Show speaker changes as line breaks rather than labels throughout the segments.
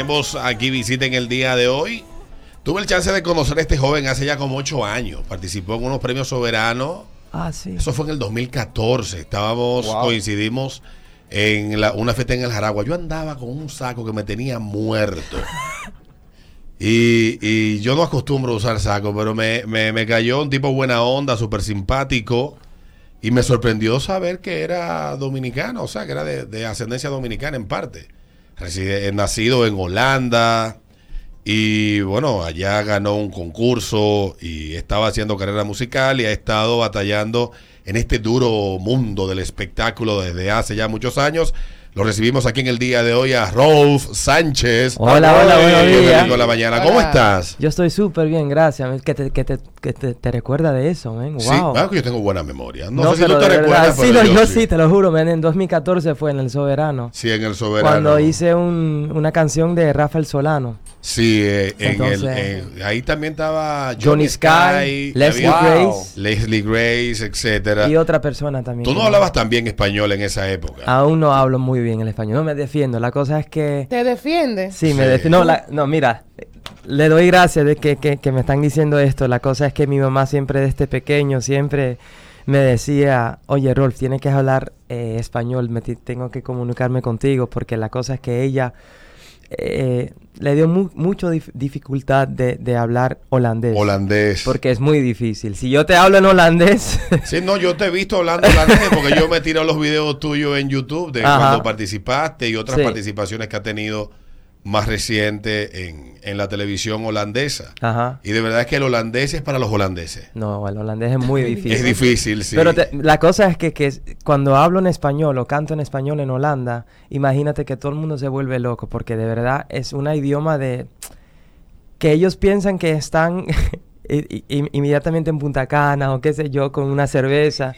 tenemos aquí visita en el día de hoy. Tuve el chance de conocer a este joven hace ya como ocho años. Participó en unos premios soberanos.
Ah, sí.
Eso fue en el 2014. Estábamos,
Wow.
coincidimos en la- una fiesta en el Jaragua. Yo andaba con un saco que me tenía muerto. Y, y yo no acostumbro a usar saco, pero me, me- me cayó un tipo buena onda, súper simpático. Y me sorprendió saber que era dominicano, o sea, que era de, de ascendencia dominicana en parte. Reside- nacido en Holanda. Y bueno, allá ganó un concurso y estaba haciendo carrera musical y ha estado batallando en este duro mundo del espectáculo desde hace ya muchos años. Lo recibimos aquí en el día de hoy a Rolf Sánchez.
Hola, hola, buenos
en
días.
Domingo de la mañana. ¿Cómo
Hola.
estás?
Yo estoy súper bien, gracias. Que te, que te, que te, te recuerda de eso, man. Wow.
Sí, ah, que yo tengo buena memoria. No,
No,
sé si tú te recuerdas,
sí,
pero
no, yo,
yo
sí. te lo juro, man. En 2014 fue en El Soberano.
Sí, en el soberano.
Cuando hice un- una canción de Rafael Solano.
Sí, eh, en el, en- ahí también estaba
Johnny Sky, Leslie
había
Grace.
Leslie Grace, etcétera.
Y otra persona también.
Tú no hablabas tan bien español en esa época.
Aún no hablo muy bien el español. No me defiendo. La cosa es que...
¿Te defiendes?
Sí, me
Sí.
defiendo. No, la- no, mira. Le doy gracias de que, que- que me están diciendo esto. La cosa es que mi mamá siempre desde pequeño, siempre me decía, oye Rolf, tienes que hablar eh, español, me tengo que comunicarme contigo, porque la cosa es que ella eh, le dio mu- mucho dif- dificultad de, de hablar holandés.
Holandés.
Porque es muy difícil. Si yo te hablo en holandés,
Sí, no, yo te he visto hablando holandés porque yo me tiro los videos tuyos en YouTube de
Ajá.
cuando participaste y otras
Sí.
participaciones que ha tenido más reciente en, en la televisión holandesa.
ajá.
Y de verdad es que el holandés es para los holandeses.
No, el holandés es muy difícil.
Es difícil, sí.
Pero te- la cosa es que, que cuando hablo en español o canto en español en Holanda, imagínate que todo el mundo se vuelve loco porque de verdad es un idioma de que ellos piensan que están inmediatamente en Punta Cana o qué sé yo con una cerveza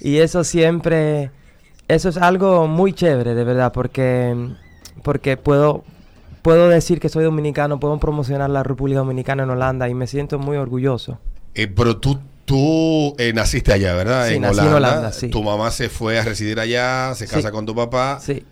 y eso siempre eso es algo muy chévere de verdad porque porque puedo puedo decir que soy dominicano, puedo promocionar la República Dominicana en Holanda y me siento muy orgulloso.
Eh, pero tú, tú eh, naciste allá, ¿verdad?
Sí, nací en Holanda, sí.
Tu mamá se fue a residir allá, se
Sí.
casa con tu papá.
Sí.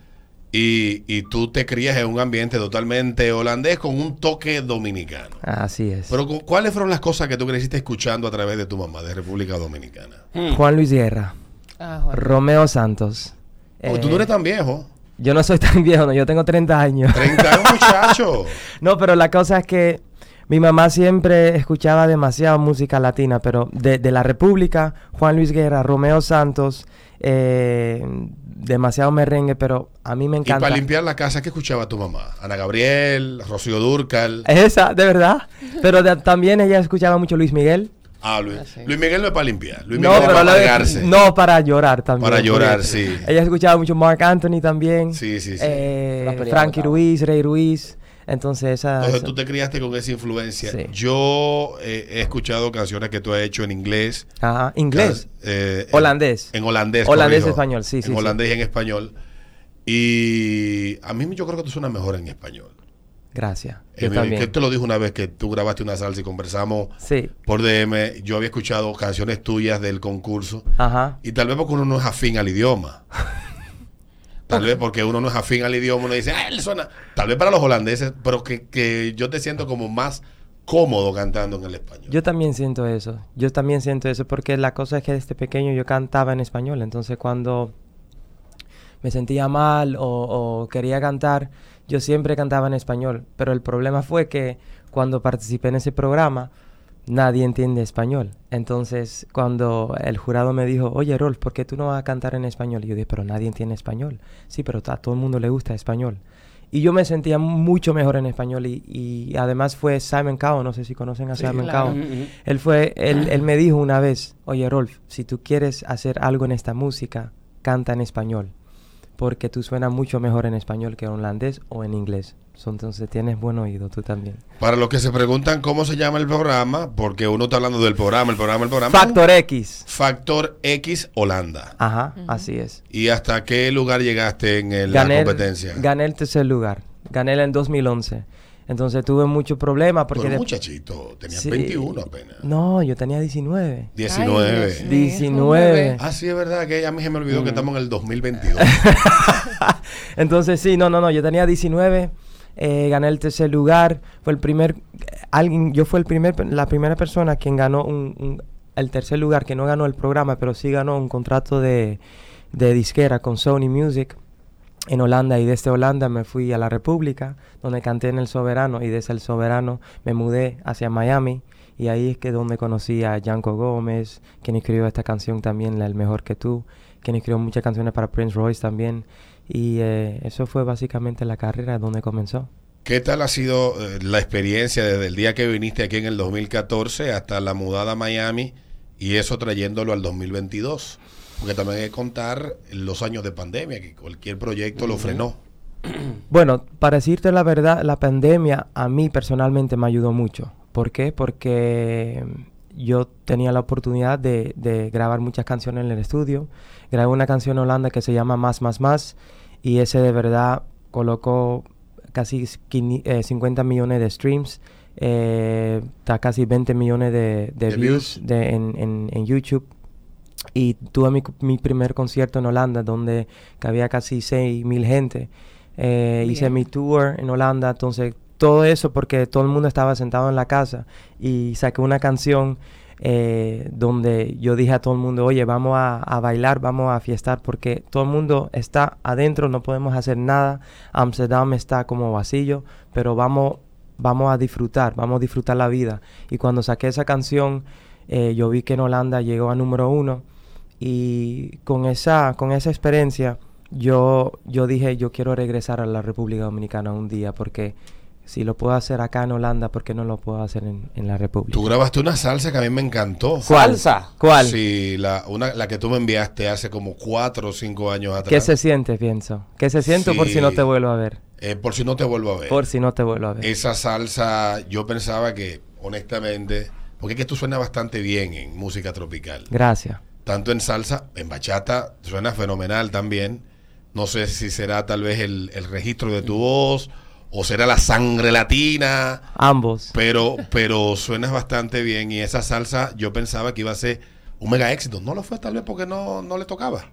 Y, y tú te crías en un ambiente totalmente holandés con un toque dominicano.
Así es.
Pero cu- ¿cuáles fueron las cosas que tú creciste escuchando a través de tu mamá de República Dominicana?
Juan Luis Guerra,
Ah, Juan.
Romeo Santos.
Oh, tú
Eh,
no eres tan viejo.
Yo no soy tan viejo, no, yo tengo 30 años.
30 años, muchacho.
no, pero la cosa es que mi mamá siempre escuchaba demasiada música latina, pero de, de la República, Juan Luis Guerra, Romeo Santos, eh, demasiado merengue, pero a mí me
Y
encanta.
para limpiar la casa, ¿qué escuchaba tu mamá? Ana Gabriel, Rocío Durcal.
Esa, de verdad. Pero de- también ella escuchaba mucho Luis Miguel.
Ah, Luis.
Ah, sí.
Luis Miguel no es para limpiar. Luis
no,
Miguel para
no, para llorar también.
Para llorar,
porque
sí.
Ella escuchaba mucho Mark Anthony también.
Sí, sí, sí.
eh, Frankie. Ruiz, Rey Ruiz. Entonces esa...
Entonces tú te criaste con esa influencia.
Sí.
Yo eh, he escuchado canciones que tú has hecho en inglés.
Ajá, inglés.
Eh,
Holandés.
En holandés.
Holandés,
corrijo.
español, sí, sí,
En
sí.
holandés y en español. Y a mí yo creo que tú suenas mejor en español.
Gracias.
Eh,
Yo también.
que te lo dije una vez que tú grabaste una salsa y conversamos
Sí.
por DM. Yo había escuchado canciones tuyas del concurso.
Ajá.
Y tal vez porque uno no es afín al idioma. Tal vez porque uno no es afín al idioma, uno dice, ah, él suena. Tal vez para los holandeses, pero que, que yo te siento como más cómodo cantando en el español.
Yo también siento eso. Yo también siento eso porque la cosa es que desde pequeño yo cantaba en español. Entonces cuando me sentía mal o, o quería cantar, yo siempre cantaba en español. Pero el problema fue que cuando participé en ese programa, nadie entiende español. Entonces cuando el jurado me dijo, oye Rolf, ¿por qué tú no vas a cantar en español? Y yo dije, pero nadie entiende español. Sí, pero a todo el mundo le gusta español. Y yo me sentía mucho mejor en español y, y además fue Simon Cowell, no sé si conocen a
Sí,
Simon
claro.
Cowell. Él fue, él, él me dijo una vez, oye Rolf, si tú quieres hacer algo en esta música, canta en español, porque tú suenas mucho mejor en español que en holandés o en inglés. Entonces tienes buen oído, tú también.
Para los que se preguntan cómo se llama el programa, porque uno está hablando del programa, el programa, el programa.
Factor X.
Factor X Holanda.
Ajá, así es.
¿Y hasta qué lugar llegaste en el- la
Gané,
competencia?
gané el tercer lugar. Gané en 2011. Entonces tuve muchos problemas porque... De-
muchachito, tenías
Sí.
21 apenas.
No, yo tenía 19.
19.
Ay, Dios mío,
19.
ah, sí, es verdad que a mí se me olvidó que estamos en el 2022.
Entonces sí, no, no, no, yo tenía 19. eh, gané el tercer lugar. Fue el primer, alguien, yo fui el primer, la primera persona quien ganó un, el tercer lugar, que no ganó el programa, pero sí ganó un contrato de, de disquera con Sony Music en Holanda y desde Holanda me fui a la República, donde canté en El Soberano y desde El Soberano me mudé hacia Miami y ahí es que donde conocí a Janko Gómez, quien escribió esta canción también, La El Mejor Que Tú, quien escribió muchas canciones para Prince Royce también y eh, eso fue básicamente la carrera donde comenzó.
¿Qué tal ha sido eh, la experiencia desde el día que viniste aquí en el 2014 hasta la mudada a Miami y eso trayéndolo al 2022? Porque también hay que contar los años de pandemia, que cualquier proyecto lo frenó.
Bueno, para decirte la verdad, la pandemia a mí personalmente me ayudó mucho. ¿Por qué? Porque yo tenía la oportunidad de, de, grabar muchas canciones en el estudio. Grabé una canción en Holanda que se llama Más, Más, Más y ese de verdad colocó casi 50 eh, millones de streams, eh, casi 20 millones de, views, De, en, en, YouTube. Y tuve mi, mi, primer concierto en Holanda donde había casi 6 mil gente. Eh, hice mi tour en Holanda, entonces todo eso porque todo el mundo estaba sentado en la casa y saqué una canción eh, donde yo dije a todo el mundo, oye, vamos a, bailar, vamos a fiestar, porque todo el mundo está adentro, no podemos hacer nada, Amsterdam está como vacío, pero vamos, vamos a disfrutar, vamos a disfrutar la vida. Y cuando saqué esa canción, eh, yo vi que en Holanda llegó a número uno y con esa, con esa experiencia yo, yo dije, yo quiero regresar a la República Dominicana un día porque si lo puedo hacer acá en Holanda, ¿por qué no lo puedo hacer en, la República?
Tú grabaste una salsa que a mí me encantó.
¿Salsa?
¿Cuál? Sí, la, una, la que tú me enviaste hace como cuatro o cinco años atrás.
¿Qué se siente, pienso? ¿Qué se siente por si no te vuelvo a ver?
Eh, por si no te vuelvo a ver.
Por si no te vuelvo a ver.
Esa salsa, yo pensaba que, honestamente, porque es que tú suenas bastante bien en música tropical.
Gracias.
Tanto en salsa, en bachata, suena fenomenal también. No sé si será tal vez el, el registro de tu voz o será la sangre latina.
Ambos.
Pero, pero suena bastante bien y esa salsa yo pensaba que iba a ser un mega éxito. No lo fue tal vez porque no, no le tocaba.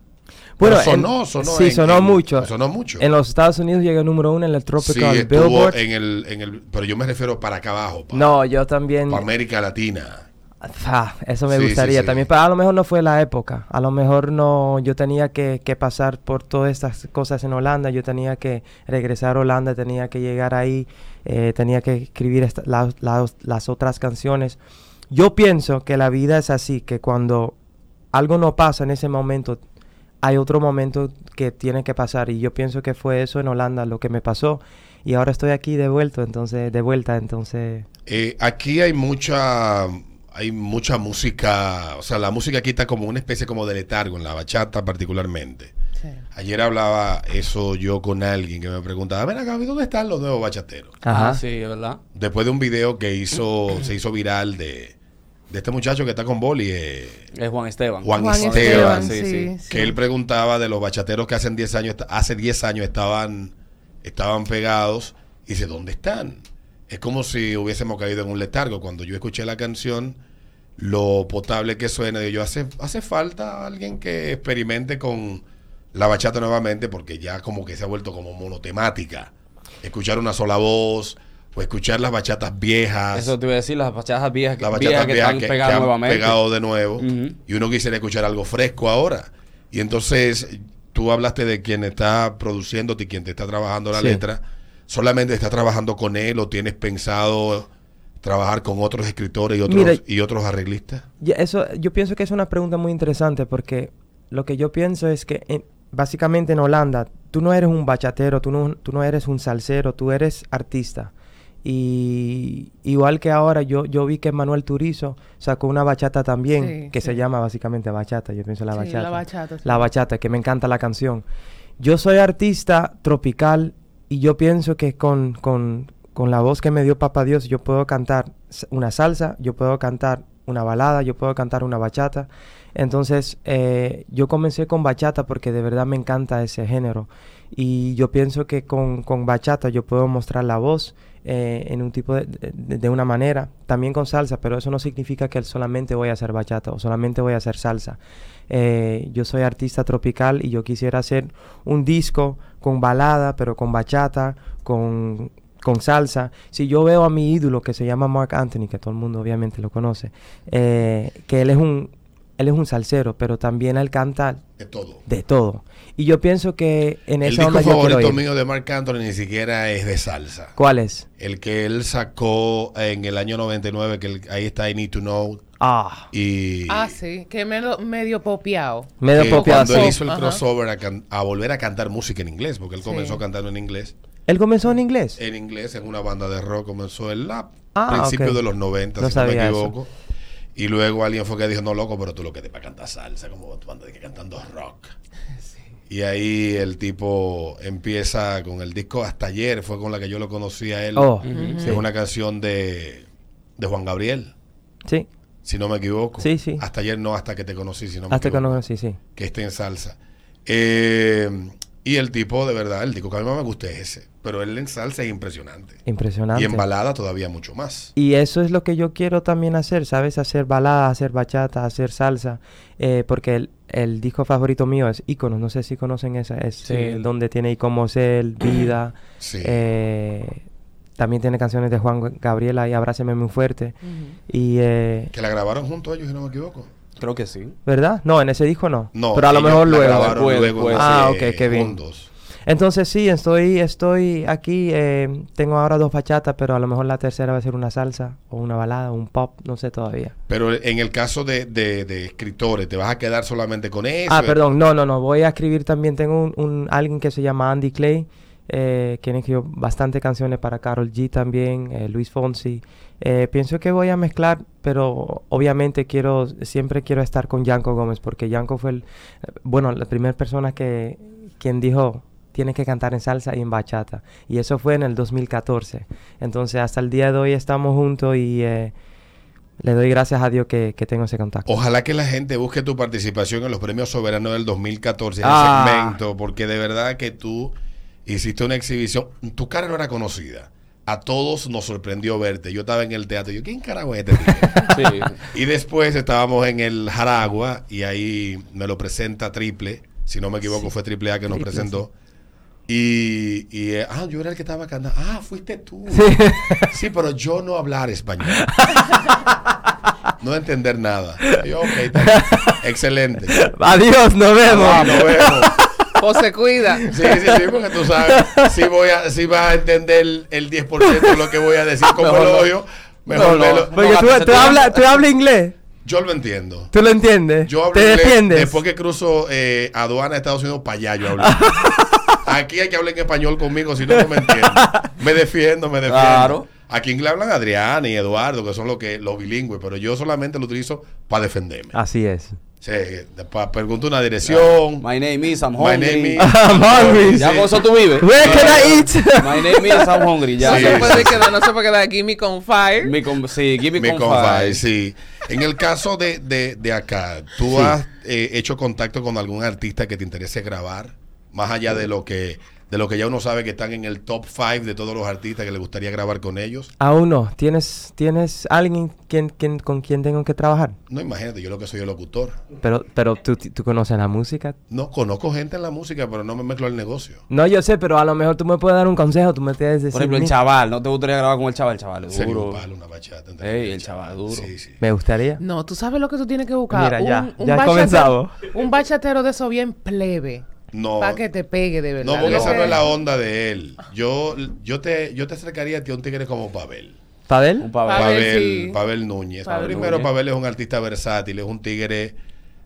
Bueno, sonó, sonó. Sí, sonó mucho.
Sonó mucho.
En los Estados Unidos llega número uno en el Tropical sí, Billboard.
En el, en el, pero yo me refiero para acá abajo.
no, yo también.
Para América Latina.
Ah, eso me gustaría también. Pero a lo mejor no fue la época. A lo mejor no. Yo tenía que, pasar por todas estas cosas en Holanda. Yo tenía que regresar a Holanda. Tenía que llegar ahí. Eh, tenía que escribir las otras canciones. Yo pienso que la vida es así. Que cuando algo no pasa en ese momento, hay otro momento que tiene que pasar. Y yo pienso que fue eso en Holanda lo que me pasó. Y ahora estoy aquí de vuelta. Entonces, de vuelta. Entonces.
Eh, aquí hay mucha hay mucha música, o sea, la música aquí está como una especie como de letargo, en la bachata particularmente. Ayer hablaba eso yo con alguien que me preguntaba, ven acá, ¿dónde están los nuevos bachateros?
Ajá, ah, sí, ¿verdad?
Después de un video que hizo, se hizo viral de, de este muchacho que está con Boli. Eh,
es Juan Esteban.
Juan, Esteban, sí, sí, que él preguntaba de los bachateros que hace 10 años, hace 10 años estaban, estaban pegados, y dice, ¿dónde están? Es como si hubiésemos caído en un letargo. Cuando yo escuché la canción, lo potable que suena, yo, hace, hace falta alguien que experimente con la bachata nuevamente, porque ya como que se ha vuelto como monotemática. Escuchar una sola voz, o escuchar las bachatas viejas.
Eso te iba a decir, las bachatas viejas
que, las bachatas viejas que, han pegado de nuevo. Y uno quisiera escuchar algo fresco ahora. Y entonces tú hablaste de quien está produciéndote y quien te está trabajando la letra solamente estás trabajando con él o tienes pensado trabajar con otros escritores y otros, y otros arreglistas?
eso, yo pienso que es una pregunta muy interesante porque lo que yo pienso es que básicamente en Holanda tú no eres un bachatero, tú no, tú no eres un salsero, tú eres artista. Y igual que ahora, yo, yo vi que Manuel Turizo sacó una bachata también, que se llama básicamente bachata, yo pienso la bachata. La bachata, la bachata, que me encanta la canción. Yo soy artista tropical y yo pienso que con, con, con la voz que me dio Papá Dios, yo puedo cantar una salsa, yo puedo cantar una balada, yo puedo cantar una bachata. Entonces, eh, yo comencé con bachata porque de verdad me encanta ese género. Y yo pienso que con, con bachata yo puedo mostrar la voz eh, en un tipo de, de, una manera, también con salsa, pero eso no significa que solamente voy a hacer bachata o solamente voy a hacer salsa. Eh, yo soy artista tropical y yo quisiera hacer un disco con balada, pero con bachata, con, con salsa. Si yo veo a mi ídolo que se llama Mark Anthony, que todo el mundo obviamente lo conoce, eh, que él es un él es un salsero, pero también él canta
De todo.
de todo. Y yo pienso que en
El
esa
disco
quiero
favorito mío de Marc Anthony ni siquiera es de salsa.
¿Cuál es?
El que él sacó en el año 99, que el- ahí está I Need to Know.
Ah,
Y
Ah, sí, que medio, medio popeado.
medio
que
popeado,
cuando él hizo el crossover a, can- a volver a cantar música en inglés, porque él
Sí.
comenzó cantando en inglés.
Él comenzó en inglés.
En inglés, en una banda de rock, comenzó en la
Ah,
principio
ok.
de los 90,
No
si no me
eso.
equivoco. Y luego alguien fue que dijo, no, loco, pero tú lo que te para cantar salsa, como tu banda de que cantando rock. Y ahí el tipo empieza con el disco Hasta ayer, fue con la que yo lo conocí a él.
Oh.
Es una canción de, de Juan Gabriel,
Sí,
si no me equivoco.
Sí, sí.
Hasta ayer no, hasta que te conocí, si no me
hasta que
equivoco.
no sí, sí.
Que esté en salsa. Eh, y el tipo, de verdad, el disco que a mí más me gusta es ese. Pero él en salsa es impresionante.
Impresionante.
Y en balada todavía mucho más.
Y eso es lo que yo quiero también hacer, ¿sabes? Hacer balada, hacer bachata, hacer salsa. eh, porque el, el disco favorito mío es Iconos. No sé si conocen esa. Es
Sí.
eh, donde tiene Como Cel, Vida.
Sí.
eh, también tiene canciones de Juan Gabriela y Abráceme muy fuerte. Y, eh,
Que la grabaron junto a ellos, si no me equivoco.
Creo que sí.
¿verdad? No, en ese disco no.
No,
Pero a lo mejor luego.
grabaron
Después,
luego
después.
Ah,
eh,
ok, qué bien.
juntos.
Entonces sí, estoy, estoy aquí. eh, tengo ahora dos bachatas, pero a lo mejor la tercera va a ser una salsa o una balada o un pop, no sé todavía.
Pero en el caso de, de- de escritores, ¿te vas a quedar solamente con eso?
Ah, perdón, no, no, no. Voy a escribir también. Tengo un, un- alguien que se llama Andy Clay, eh, quien escribió bastante canciones para Carol G también, eh, Luis Fonsi. Eh, pienso que voy a mezclar, pero obviamente quiero, siempre quiero estar con Yanko Gómez, porque Yanko fue el, bueno, la primera persona que, quien dijo, tienes que cantar en salsa y en bachata. Y eso fue en el 2014. Entonces, hasta el día de hoy estamos juntos y eh, le doy gracias a Dios que, que tengo ese contacto.
Ojalá que la gente busque tu participación en los premios soberanos del 2014 en
Ah.
el segmento, porque de verdad que tú hiciste una exhibición. Tu cara no era conocida. A todos nos sorprendió verte. Yo estaba en el teatro yo, ¿quién carajo es este?
Sí.
Y después estábamos en el Jaragua y ahí me lo presenta Triple, si no me equivoco fue Triple A que nos presentó. Y, y, eh, ah, yo era el que estaba cantando. Ah, fuiste tú. Sí, pero yo no hablar español. No entender nada. Yo, ok, excelente.
Adiós, nos vemos.
Ah, nos vemos.
O se cuida.
Sí, sí, sí, porque tú sabes, si voy a, si vas a entender el, el 10% de lo que voy a decir como
Mejor no.
elogio, mejor
No,
lo-
Porque tú, hablas tú hablas inglés.
yo lo entiendo.
¿Tú lo entiendes?
Yo hablo
¿Te
inglés
defiendes?
después que cruzo eh, aduana de Estados Unidos para allá yo hablo. Aquí hay que hablar en español conmigo, si no, no me entiendo. Me defiendo, me defiendo.
Claro.
Aquí en inglés hablan Adrián y Eduardo, que son los que los bilingües, pero yo solamente lo utilizo para defenderme.
Así es.
Sí, para preguntar una dirección.
My name is, I'm
My
hungry.
name is-
I'm hungry.
Ya con eso tú vives.
Where can I eat?
My name is, I'm hungry. Ya.
No
Sí,
se
sí.
puede quedar, no se puede quedar aquí mi con fire.
Mi com- sí, give me,
Me sí. En el caso de, de, de acá, ¿tú
Sí.
has eh, hecho contacto con algún artista que te interese grabar? Más allá de lo que de lo que ya uno sabe que están en el top 5 de todos los artistas que le gustaría grabar con ellos.
Aún no. ¿Tienes, ¿tienes alguien quien, quien, con quien tengo que trabajar?
No, imagínate, yo lo que soy el locutor.
Pero, pero ¿tú, tú conoces la música.
No, conozco gente en la música, pero no me mezclo al negocio.
No, yo sé, pero a lo mejor tú me puedes dar un consejo. Tú me decir.
Por ejemplo, el
"Mi-
chaval. ¿No te gustaría grabar con el chaval? El chaval es
Sería un
duro.
palo, una bachata.
Ey, el chaval duro.
Sí, sí.
Me gustaría.
No, tú sabes lo que tú tienes que buscar.
Mira, ya,
un,
ya
bachatero-
comenzamos.
Un bachatero de eso bien plebe.
No,
Para que te pegue de verdad.
no, porque esa
que-
no es la onda de él. Yo, yo, te, yo te acercaría a ti a un tigre como Pavel.
¿Pavel?
Pavel,
Pavel,
sí.
Pavel Núñez.
Pavel
Primero,
Núñez.
Pavel es un artista versátil, es un tigre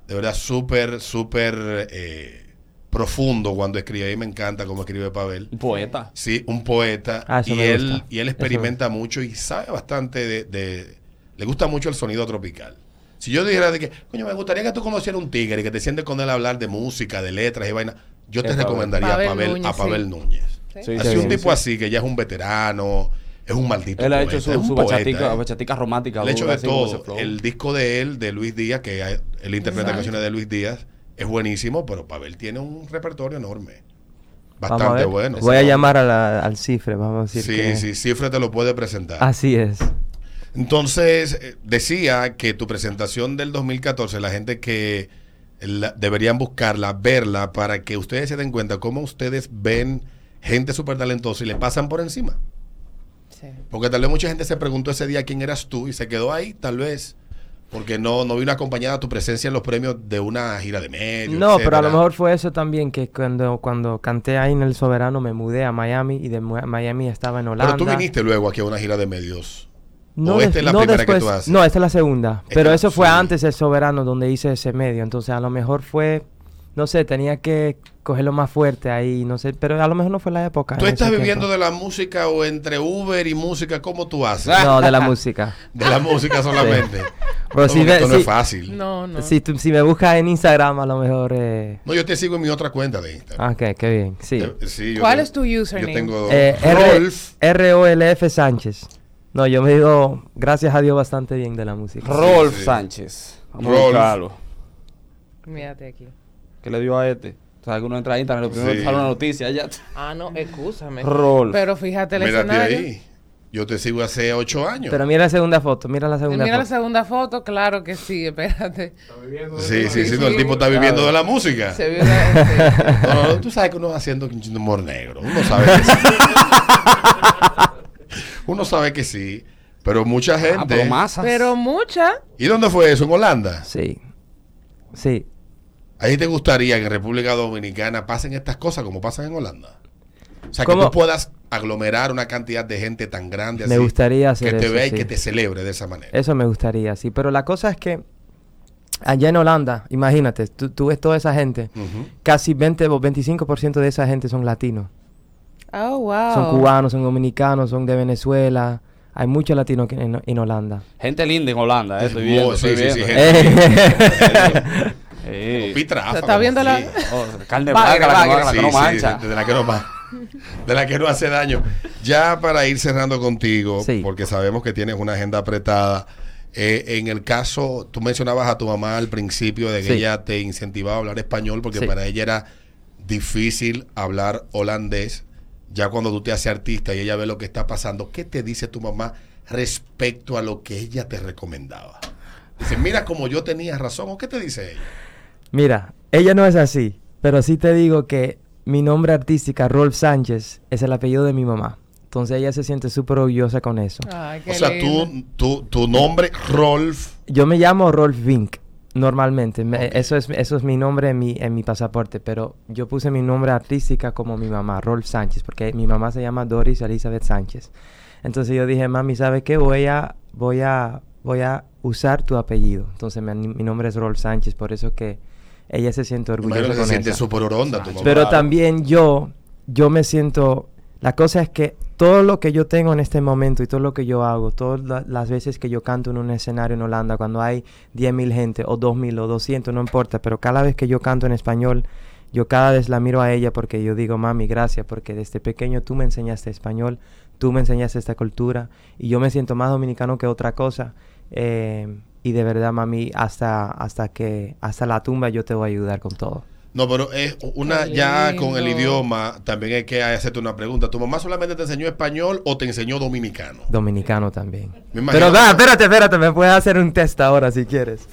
de verdad súper, súper eh, profundo cuando escribe. A mí me encanta cómo escribe Pavel.
Un poeta.
Sí, un poeta.
Ah,
y,
me
él,
gusta.
y él
Eso
experimenta mucho y sabe bastante de, de- Le gusta mucho el sonido tropical. Si yo dijera de que, coño, me gustaría que tú conocieras un tigre y que te sientes con él a hablar de música, de letras y vaina, yo te recomendaría
Pavel
a Pavel,
Núñez,
a Pavel
sí.
Núñez.
Sí.
Sí,
Así
sí,
un
sí,
tipo
sí.
así que ya es un veterano, es un maldito
Él ha
poeta,
hecho su,
es un
su
poeta,
bachatica,
¿eh?
bachatica romántica.
El hecho de todo, el disco de él, de Luis Díaz, que él interpreta
Exacto.
canciones de Luis Díaz, es buenísimo, pero Pavel tiene un repertorio enorme. Bastante bueno.
Voy a llamar a la- al cifre, vamos a decir.
Sí,
que-
sí, Cifre te lo puede presentar.
Así es.
Entonces, eh, decía que tu presentación del 2014, la gente que la- deberían buscarla, verla, para que ustedes se den cuenta cómo ustedes ven gente súper talentosa y le pasan por encima.
Sí.
Porque tal vez mucha gente se preguntó ese día quién eras tú y se quedó ahí, tal vez. Porque no, no vino acompañada tu presencia en los premios de una gira de medios.
No, pero a lo mejor fue eso también, que cuando, cuando canté ahí en El Soberano me mudé a Miami y de Miami estaba en Holanda.
Pero tú viniste luego aquí a una gira de medios.
No,
¿O esta es la
no
primera que
después-
tú haces?
No, esta es la segunda. Pero
que-
eso fue
sí.
antes del Soberano donde hice ese medio. Entonces a lo mejor fue, no sé, tenía que cogerlo más fuerte ahí, no sé. Pero a lo mejor no fue la época.
¿Tú estás viviendo
tiempo.
de la música o entre Uber y música? ¿Cómo tú haces?
No, de la música.
De la música solamente.
Pero
No,
si
esto no
si-
es fácil.
No, no.
Si, tú- si me buscas en Instagram, a lo mejor... Eh...
No, yo te sigo en mi otra cuenta de Instagram.
ah, Ok, qué bien. Sí.
Eh, sí,
¿Cuál es tu username?
Yo tengo
Eh, R-
Rolf.
R-O-L-F Sánchez. No, yo me digo, gracias a Dios, bastante bien de la música.
Rolf
sí.
Sánchez.
Rolf.
Mírate aquí.
¿Qué le dio a este? O sea, que uno entra a internet, lo primero
Sí.
que sale una noticia ya.
Ah, no, excúsame.
Rolf.
Pero fíjate el
Mírate
escenario.
ahí. Yo te sigo hace ocho años.
Pero mira la segunda foto, mira la segunda
Mira la
foto.
segunda foto, claro que sí, espérate.
sí, sí, sí, no, el tipo está viviendo de la música.
Se vio la-
No, no, tú sabes que uno va haciendo humor negro. Uno sabe que sí. uno sabe que sí. Pero mucha
Ah,
gente.
pero masas.
Pero mucha.
¿Y dónde fue eso? ¿En Holanda?
Sí. Sí.
Ahí te gustaría que en República Dominicana pasen estas cosas como pasan en Holanda. O sea, que
¿Cómo?
tú puedas aglomerar una cantidad de gente tan grande así.
Me gustaría hacer
Que te
eso,
vea y
sí.
que te celebre de esa manera.
Eso me gustaría, sí. Pero la cosa es que allá en Holanda, imagínate, tú, tú ves toda esa gente, casi 20 o 25% de esa gente son latinos.
Oh, wow.
Son cubanos, son dominicanos, son de Venezuela. Hay muchos latinos en, en Holanda.
Gente linda en Holanda, eh, estoy viendo.
sí,
estoy
sí, sí,
viendo.
gente-
Sí.
Pitra,
Se está viendo la-
sí.
Oh, carne blanca, la la que
Sí,
no
sí,
mancha.
de la que no de la que no hace daño. Ya para ir cerrando contigo,
Sí.
porque sabemos que tienes una agenda apretada. eh, en el caso, tú mencionabas a tu mamá al principio de que
Sí.
ella te incentivaba a hablar español porque
Sí.
para ella era difícil hablar holandés. Ya cuando tú te haces artista y ella ve lo que está pasando, ¿qué te dice tu mamá respecto a lo que ella te recomendaba? Dice, mira como yo tenía razón, ¿o qué te dice ella?
Mira, ella no es así, pero sí te digo que mi nombre artística, Rolf Sánchez, es el apellido de mi mamá. Entonces ella se siente súper orgullosa con eso.
Ay, qué
O sea, tú, tu, tu nombre, Rolf,
Yo me llamo Rolf Vink, normalmente. Me- eso, es, eso es mi nombre en mi, en mi pasaporte, pero yo puse mi nombre artística como mi mamá, Rolf Sánchez, porque mi mamá se llama Doris Elizabeth Sánchez. Entonces yo dije, mami, ¿sabe qué? Voy a, voy a, voy a usar tu apellido. Entonces mi, mi nombre es Rolf Sánchez, por eso que ella se siente orgullosa
se siente súper tu mamá.
Pero
Claro.
también yo, yo me siento, la cosa es que todo lo que yo tengo en este momento y todo lo que yo hago, todas la- las veces que yo canto en un escenario en Holanda, cuando hay 10.000 gente o 2.000 o 200, no importa, pero cada vez que yo canto en español, yo cada vez la miro a ella porque yo digo, mami, gracias, porque desde pequeño tú me enseñaste español, tú me enseñaste esta cultura y yo me siento más dominicano que otra cosa. eh, y de verdad, mami, hasta, hasta que, hasta la tumba yo te voy a ayudar con todo.
No, pero es una ya con el idioma, también hay que hacerte una pregunta. ¿Tu mamá solamente te enseñó español o te enseñó dominicano?
Dominicano también.
Me
Pero va, espérate, espérate, me puedes hacer un test ahora si quieres.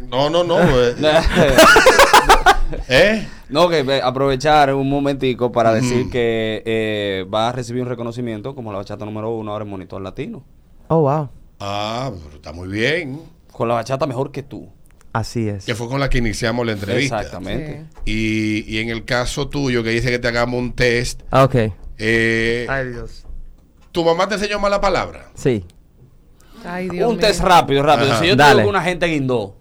No, no, no. eh. ¿Eh?
no, que aprovechar un momentico para decir que eh, va a recibir un reconocimiento como la bachata número uno ahora en Monitor Latino.
Oh, wow.
Ah, pero está muy bien.
Con la bachata mejor que tú.
Así es.
Que fue con la que iniciamos la entrevista.
Exactamente.
Y, y en el caso tuyo, que dice que te hagamos un test,
Ah, ok.
eh,
Ay, Dios.
¿tu mamá te enseñó mala palabra?
Sí.
Ay, Dios
un
mío.
test rápido, rápido.
Ajá.
Si yo te
Dale.
digo que una gente guindó.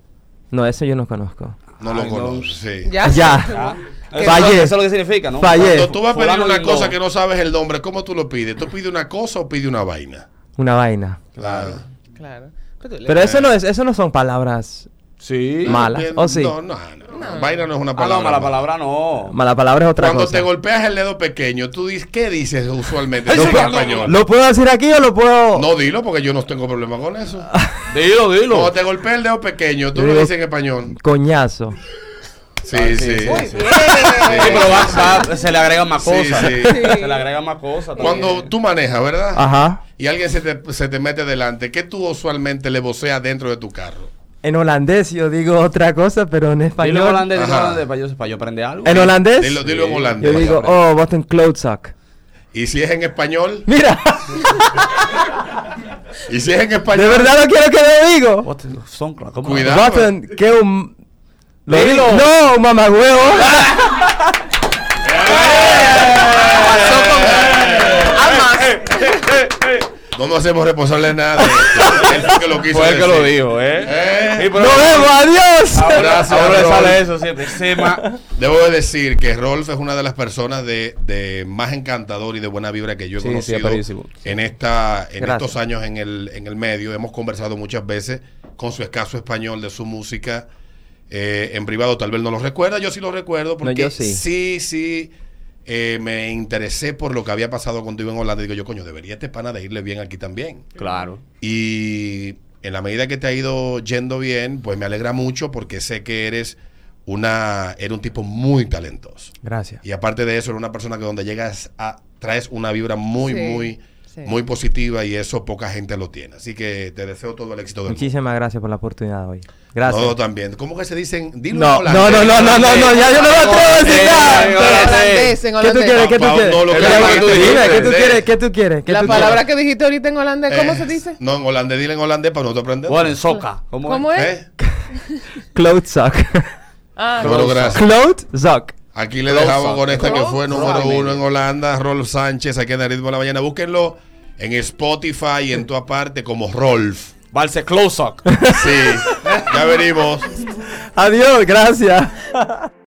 No, eso yo no conozco.
No
Ay,
lo
no.
conoces, sí.
Ya.
Ya.
Ah,
fallé.
eso es lo que significa, ¿no?
Fallé.
Cuando tú vas a pedir
Fulano
una
guindó.
cosa que no sabes el nombre, ¿cómo tú lo pides? ¿Tú pides una cosa o pides una vaina?
Una vaina.
Claro.
Claro. Pero,
eso no es, eso no son palabras.
Sí.
Malas.
Bien,
¿O sí?
No, no, no, no. Vaina no es una
Ah,
palabra.
no, mala
mala.
palabra no.
Mala palabra es otra
Cuando
cosa.
te golpeas el dedo pequeño, tú dices, ¿qué dices usualmente? En español.
¿Lo puedo decir aquí o lo puedo...?
No, dilo porque yo no tengo problema con eso.
Dilo, dilo.
Cuando te golpea el dedo pequeño, tú lo dices en español.
Coñazo.
Sí,
Ah,
sí.
sí,
sí.
sí, sí. Sí, pero va- va- se le agregan más cosas.
sí.
Se le agregan más cosas.
Cuando
también.
tú manejas, ¿verdad?
Ajá.
Y alguien se te, se te mete delante, ¿qué tú usualmente le voceas dentro de tu carro?
En holandés yo digo otra cosa, pero en
Dilo
español...
en holandés, dilo en holandés para yo, para yo aprender algo.
¿En holandés?
Dilo, dilo en holandés.
Yo digo, oh, wat een klootzak.
Y si es en español,
Mira,
y si es en
de
español,
verdad no quiero que lo digo.
¿cómo?
Cuidado.
Watson, que un...
Lo dilo.
No, mamagüevo.
no nos hacemos responsables de nada. Él fue que lo quiso
Fue el que lo dijo, ¿eh?
Eh.
Sí, pero-
Nos vemos, adiós.
Ahora,
Gracias,
ahora sale eso siempre. Sema.
Debo de decir que Rolf es una de las personas de, de más encantador y de buena vibra que yo he
Sí, sí,
conocido
aperísimo.
en esta en
Gracias.
estos años en el, en el medio. Hemos conversado muchas veces con su escaso español de su música. eh, en privado tal vez no lo recuerda, yo sí lo recuerdo porque
yo sí.
sí, sí, eh, me interesé por lo que había pasado contigo en Holanda. Digo yo, coño, debería este pana de irle bien aquí también.
Claro.
Y en la medida que te ha ido yendo bien, pues me alegra mucho porque sé que eres una eres un tipo muy talentoso.
Gracias.
Y aparte de eso, eres una persona que donde llegas a traes una vibra muy
Sí,
muy
sí.
muy positiva y eso poca gente lo tiene. Así que te deseo todo el éxito del mundo.
Muchísimas gracias por la oportunidad hoy. Gracias.
Todo también. ¿Cómo que se dicen? Dilo
No,
en holandés.
no, no, no, no, no, ya yo no me atrevo a decir nada. ¿Qué tú quieres? ¿Qué tú quieres?
no lo
¿qué tú quieres? ¿Qué tú quieres? ¿Qué
La
tú
palabra que dijiste ahorita en holandés, ¿cómo
Eh,
se dice?
No, en holandés, dile en holandés para nosotros aprender.
Bueno, en soca. ¿Cómo,
¿Cómo es?
¿Eh?
Cloud Sock.
Ah.
Cloud Sock.
Aquí le dejamos con esta que fue número uno en Holanda, Rolf Sánchez, aquí en el ritmo de la mañana. Búsquenlo en Spotify y en toda parte como Rolf.
Valse Close Up.
Sí, ya venimos.
Adiós, gracias.